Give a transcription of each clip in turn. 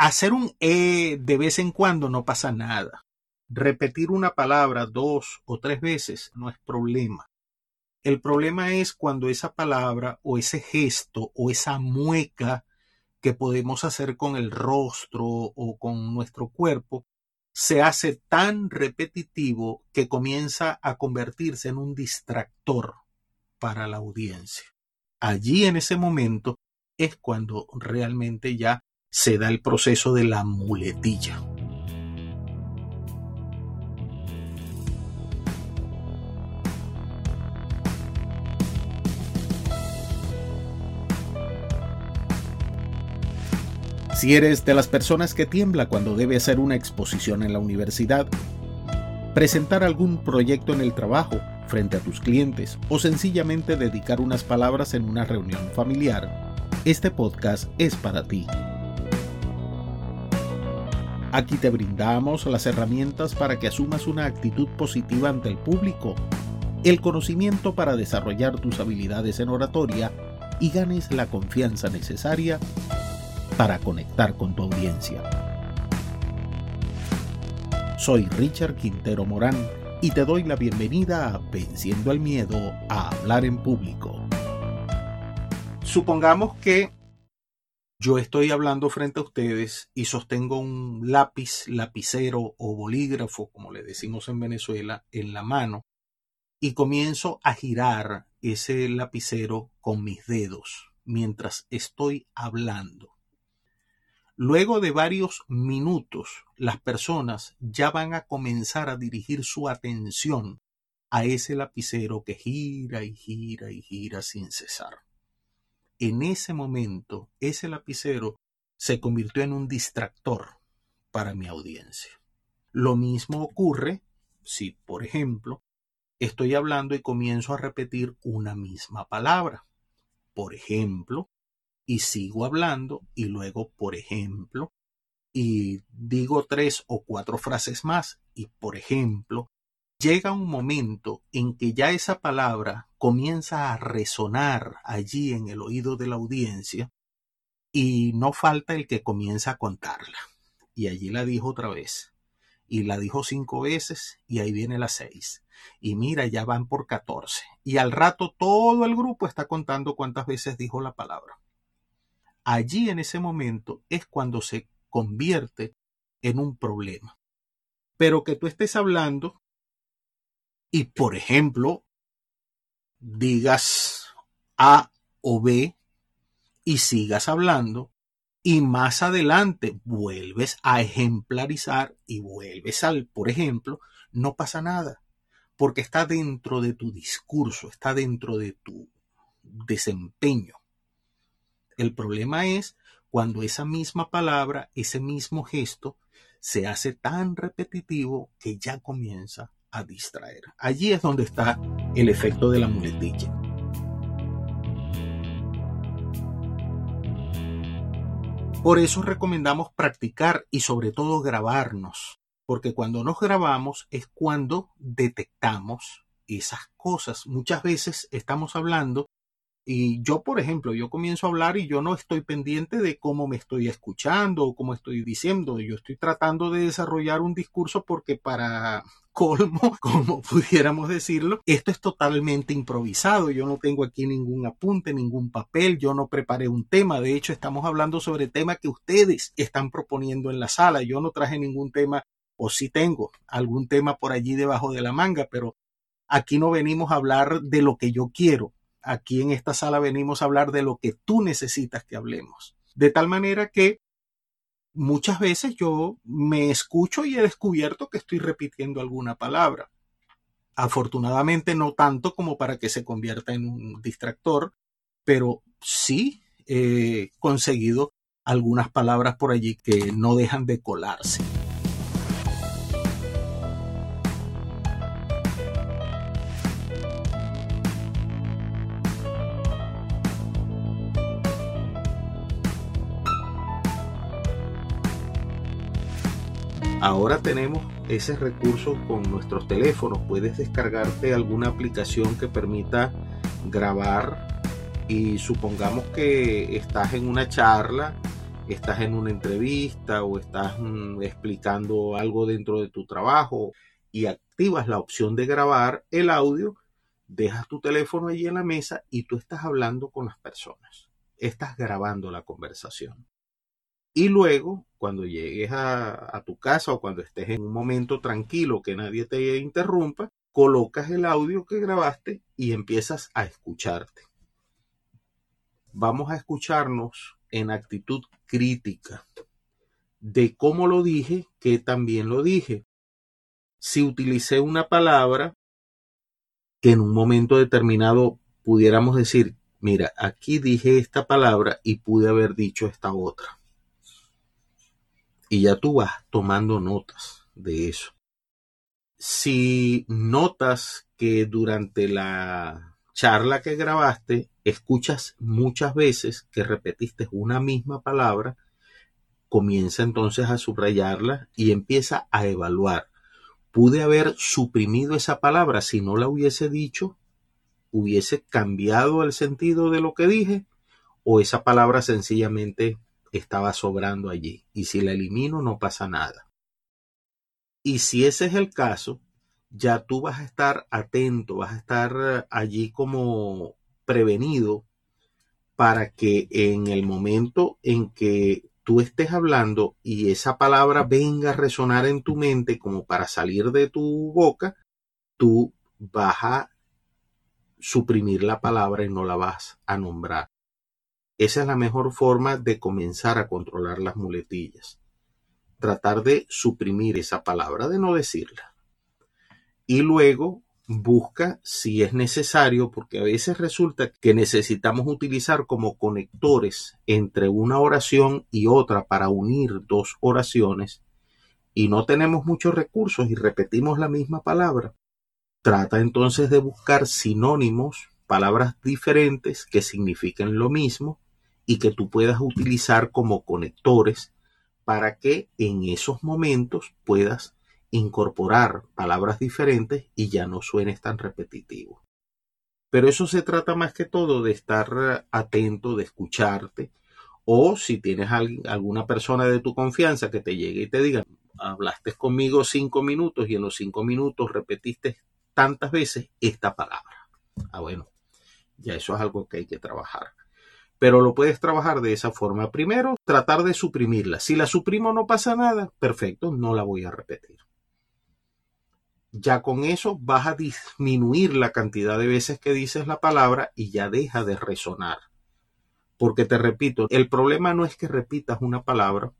Hacer un E de vez en cuando no pasa nada. Repetir una palabra dos o tres veces no es problema. El problema es cuando esa palabra o ese gesto o esa mueca que podemos hacer con el rostro o con nuestro cuerpo se hace tan repetitivo que comienza a convertirse en un distractor para la audiencia. Allí en ese momento es cuando realmente ya se da el proceso de la muletilla. Si eres de las personas que tiembla cuando debe hacer una exposición en la universidad, presentar algún proyecto en el trabajo frente a tus clientes o sencillamente dedicar unas palabras en una reunión familiar, este podcast es para ti. Aquí te brindamos las herramientas para que asumas una actitud positiva ante el público, el conocimiento para desarrollar tus habilidades en oratoria y ganes la confianza necesaria para conectar con tu audiencia. Soy Richard Quintero Morán y te doy la bienvenida a Venciendo el Miedo a Hablar en Público. Supongamos que yo estoy hablando frente a ustedes y sostengo un lápiz, lapicero o bolígrafo, como le decimos en Venezuela, en la mano y comienzo a girar ese lapicero con mis dedos mientras estoy hablando. Luego de varios minutos, las personas ya van a comenzar a dirigir su atención a ese lapicero que gira y gira y gira sin cesar. En ese momento, ese lapicero se convirtió en un distractor para mi audiencia. Lo mismo ocurre si, por ejemplo, estoy hablando y comienzo a repetir una misma palabra. Por ejemplo, y sigo hablando y luego, por ejemplo, y digo tres o cuatro frases más y, por ejemplo, llega un momento en que ya esa palabra comienza a resonar allí en el oído de la audiencia y no falta el que comienza a contarla. Y allí la dijo otra vez. Y la dijo cinco veces y ahí viene la seis. Y mira, ya van por catorce. Y al rato todo el grupo está contando cuántas veces dijo la palabra allí en ese momento es cuando se convierte en un problema. Pero que tú estés hablando y, por ejemplo, digas A o B y sigas hablando y más adelante vuelves a ejemplarizar y vuelves al, por ejemplo, no pasa nada, porque está dentro de tu discurso, está dentro de tu desempeño. El problema es cuando esa misma palabra, ese mismo gesto, se hace tan repetitivo que ya comienza a distraer. Allí es donde está el efecto de la muletilla. Por eso recomendamos practicar y sobre todo grabarnos, porque cuando nos grabamos es cuando detectamos esas cosas. Muchas veces estamos hablando y yo, por ejemplo, yo comienzo a hablar y yo no estoy pendiente de cómo me estoy escuchando o cómo estoy diciendo. Yo estoy tratando de desarrollar un discurso porque para colmo, como pudiéramos decirlo, esto es totalmente improvisado. Yo no tengo aquí ningún apunte, ningún papel, yo no preparé un tema. De hecho, estamos hablando sobre el tema que ustedes están proponiendo en la sala. Yo no traje ningún tema, o sí tengo algún tema por allí debajo de la manga, pero aquí no venimos a hablar de lo que yo quiero aquí en esta sala venimos a hablar de lo que tú necesitas que hablemos. De tal manera que muchas veces yo me escucho y he descubierto que estoy repitiendo alguna palabra. Afortunadamente no tanto como para que se convierta en un distractor, pero sí he conseguido algunas palabras por allí que no dejan de colarse. Ahora tenemos ese recurso con nuestros teléfonos. Puedes descargarte alguna aplicación que permita grabar y supongamos que estás en una charla estás en una entrevista o estás mm, explicando algo dentro de tu trabajo y activas la opción de grabar el audio, dejas tu teléfono allí en la mesa y tú estás hablando con las personas. Estás grabando la conversación. Y luego, cuando llegues a, tu casa o cuando estés en un momento tranquilo que nadie te interrumpa, colocas el audio que grabaste y empiezas a escucharte. Vamos a escucharnos en actitud crítica de cómo lo dije, que también lo dije. Si utilicé una palabra que en un momento determinado pudiéramos decir, mira, aquí dije esta palabra y pude haber dicho esta otra. Y ya tú vas tomando notas de eso. Si notas que durante la charla que grabaste escuchas muchas veces que repetiste una misma palabra, comienza entonces a subrayarla y empieza a evaluar. ¿Pude haber suprimido esa palabra si no la hubiese dicho? ¿Hubiese cambiado el sentido de lo que dije? ¿O esa palabra sencillamente estaba sobrando allí? Y si la elimino no pasa nada. Y si ese es el caso, ya tú vas a estar atento, vas a estar allí como prevenido para que en el momento en que tú estés hablando y esa palabra venga a resonar en tu mente como para salir de tu boca, tú vas a suprimir la palabra y no la vas a nombrar. Esa es la mejor forma de comenzar a controlar las muletillas. Tratar de suprimir esa palabra, de no decirla. Y luego busca si es necesario, porque a veces resulta que necesitamos utilizar como conectores entre una oración y otra para unir dos oraciones y no tenemos muchos recursos y repetimos la misma palabra. Trata entonces de buscar sinónimos, palabras diferentes que signifiquen lo mismo y que tú puedas utilizar como conectores para que en esos momentos puedas incorporar palabras diferentes y ya no suenes tan repetitivo. Pero eso se trata más que todo de estar atento, de escucharte, o si tienes alguna persona de tu confianza que te llegue y te diga, hablaste conmigo cinco minutos y en los cinco minutos repetiste tantas veces esta palabra. Ah, bueno, ya eso es algo que hay que trabajar. Pero lo puedes trabajar de esa forma. Primero, tratar de suprimirla. Si la suprimo no pasa nada, perfecto, no la voy a repetir ya con eso vas a disminuir la cantidad de veces que dices la palabra y ya deja de resonar. Porque te repito, el problema no es que repitas una palabra,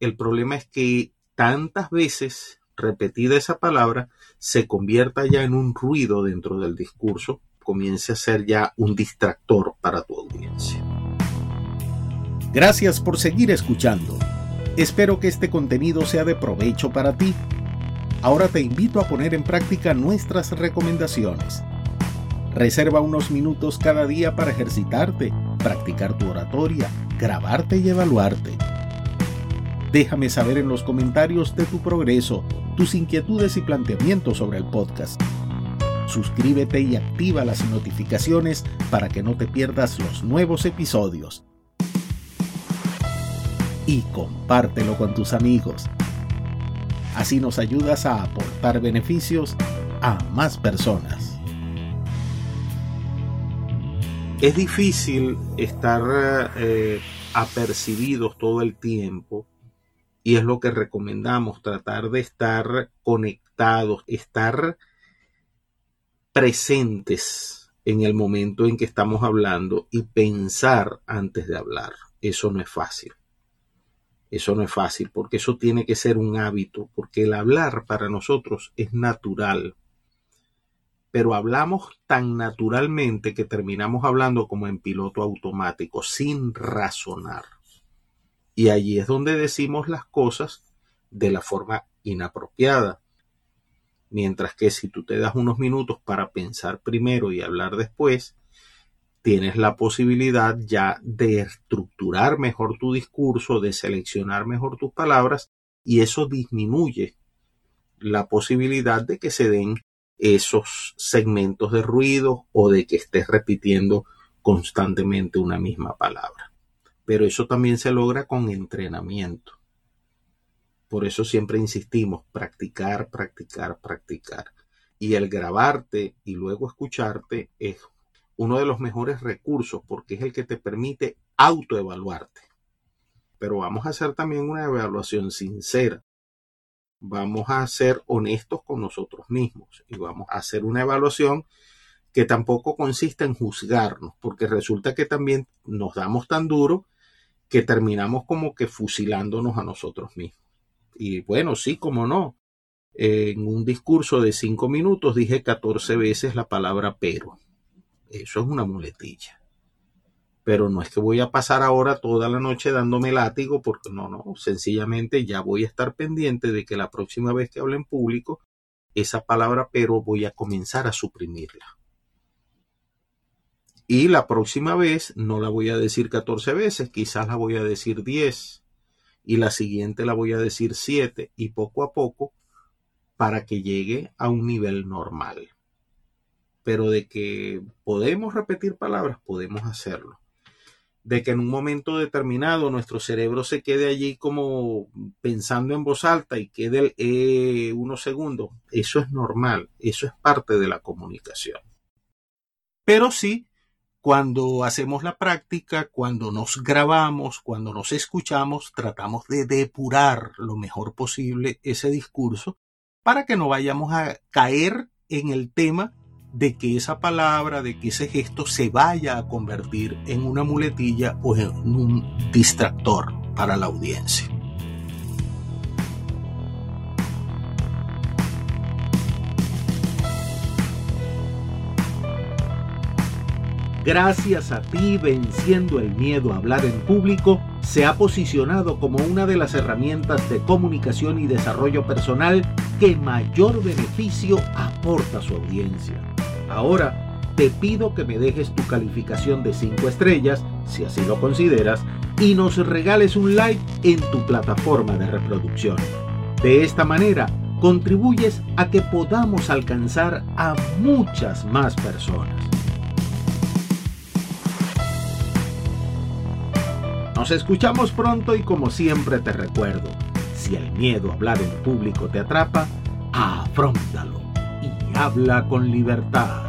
el problema es que tantas veces repetida esa palabra se convierta ya en un ruido dentro del discurso, comience a ser ya un distractor para tu audiencia. Gracias por seguir escuchando. Espero que este contenido sea de provecho para ti Ahora te invito a poner en práctica nuestras recomendaciones. Reserva unos minutos cada día para ejercitarte, practicar tu oratoria, grabarte y evaluarte. Déjame saber en los comentarios de tu progreso, tus inquietudes y planteamientos sobre el podcast. Suscríbete y activa las notificaciones para que no te pierdas los nuevos episodios. Y compártelo con tus amigos. Así nos ayudas a aportar beneficios a más personas. Es difícil estar eh, apercibidos todo el tiempo y es lo que recomendamos, tratar de estar conectados, estar presentes en el momento en que estamos hablando y pensar antes de hablar. Eso no es fácil. Eso no es fácil, porque eso tiene que ser un hábito, porque el hablar para nosotros es natural. Pero hablamos tan naturalmente que terminamos hablando como en piloto automático, sin razonar. Y allí es donde decimos las cosas de la forma inapropiada. Mientras que si tú te das unos minutos para pensar primero y hablar después, tienes la posibilidad ya de estructurar mejor tu discurso, de seleccionar mejor tus palabras y eso disminuye la posibilidad de que se den esos segmentos de ruido o de que estés repitiendo constantemente una misma palabra. pero eso también se logra con entrenamiento. Por eso siempre insistimos, practicar, practicar, practicar. Y el grabarte y luego escucharte es uno de los mejores recursos porque es el que te permite autoevaluarte. Pero vamos a hacer también una evaluación sincera. Vamos a ser honestos con nosotros mismos y vamos a hacer una evaluación que tampoco consiste en juzgarnos, porque resulta que también nos damos tan duro que terminamos como que fusilándonos a nosotros mismos. Y bueno, sí, como no. En un discurso de cinco minutos dije 14 veces la palabra pero. Eso es una muletilla. Pero no es que voy a pasar ahora toda la noche dándome látigo, porque no, no, sencillamente ya voy a estar pendiente de que la próxima vez que hable en público, esa palabra pero voy a comenzar a suprimirla. Y la próxima vez no la voy a decir 14 veces, quizás la voy a decir 10 y la siguiente la voy a decir 7 y poco a poco para que llegue a un nivel normal. Pero de que podemos repetir palabras, podemos hacerlo. De que en un momento determinado nuestro cerebro se quede allí como pensando en voz alta y quede eh, unos segundos, eso es normal, eso es parte de la comunicación. Pero sí, cuando hacemos la práctica, cuando nos grabamos, cuando nos escuchamos, tratamos de depurar lo mejor posible ese discurso para que no vayamos a caer en el tema de que esa palabra, de que ese gesto se vaya a convertir en una muletilla o en un distractor para la audiencia. Gracias a ti venciendo el miedo a hablar en público, se ha posicionado como una de las herramientas de comunicación y desarrollo personal que mayor beneficio aporta a su audiencia. Ahora, te pido que me dejes tu calificación de 5 estrellas, si así lo consideras, y nos regales un like en tu plataforma de reproducción. De esta manera, contribuyes a que podamos alcanzar a muchas más personas. Nos escuchamos pronto y como siempre te recuerdo, si el miedo a hablar en público te atrapa, afrontalo y habla con libertad.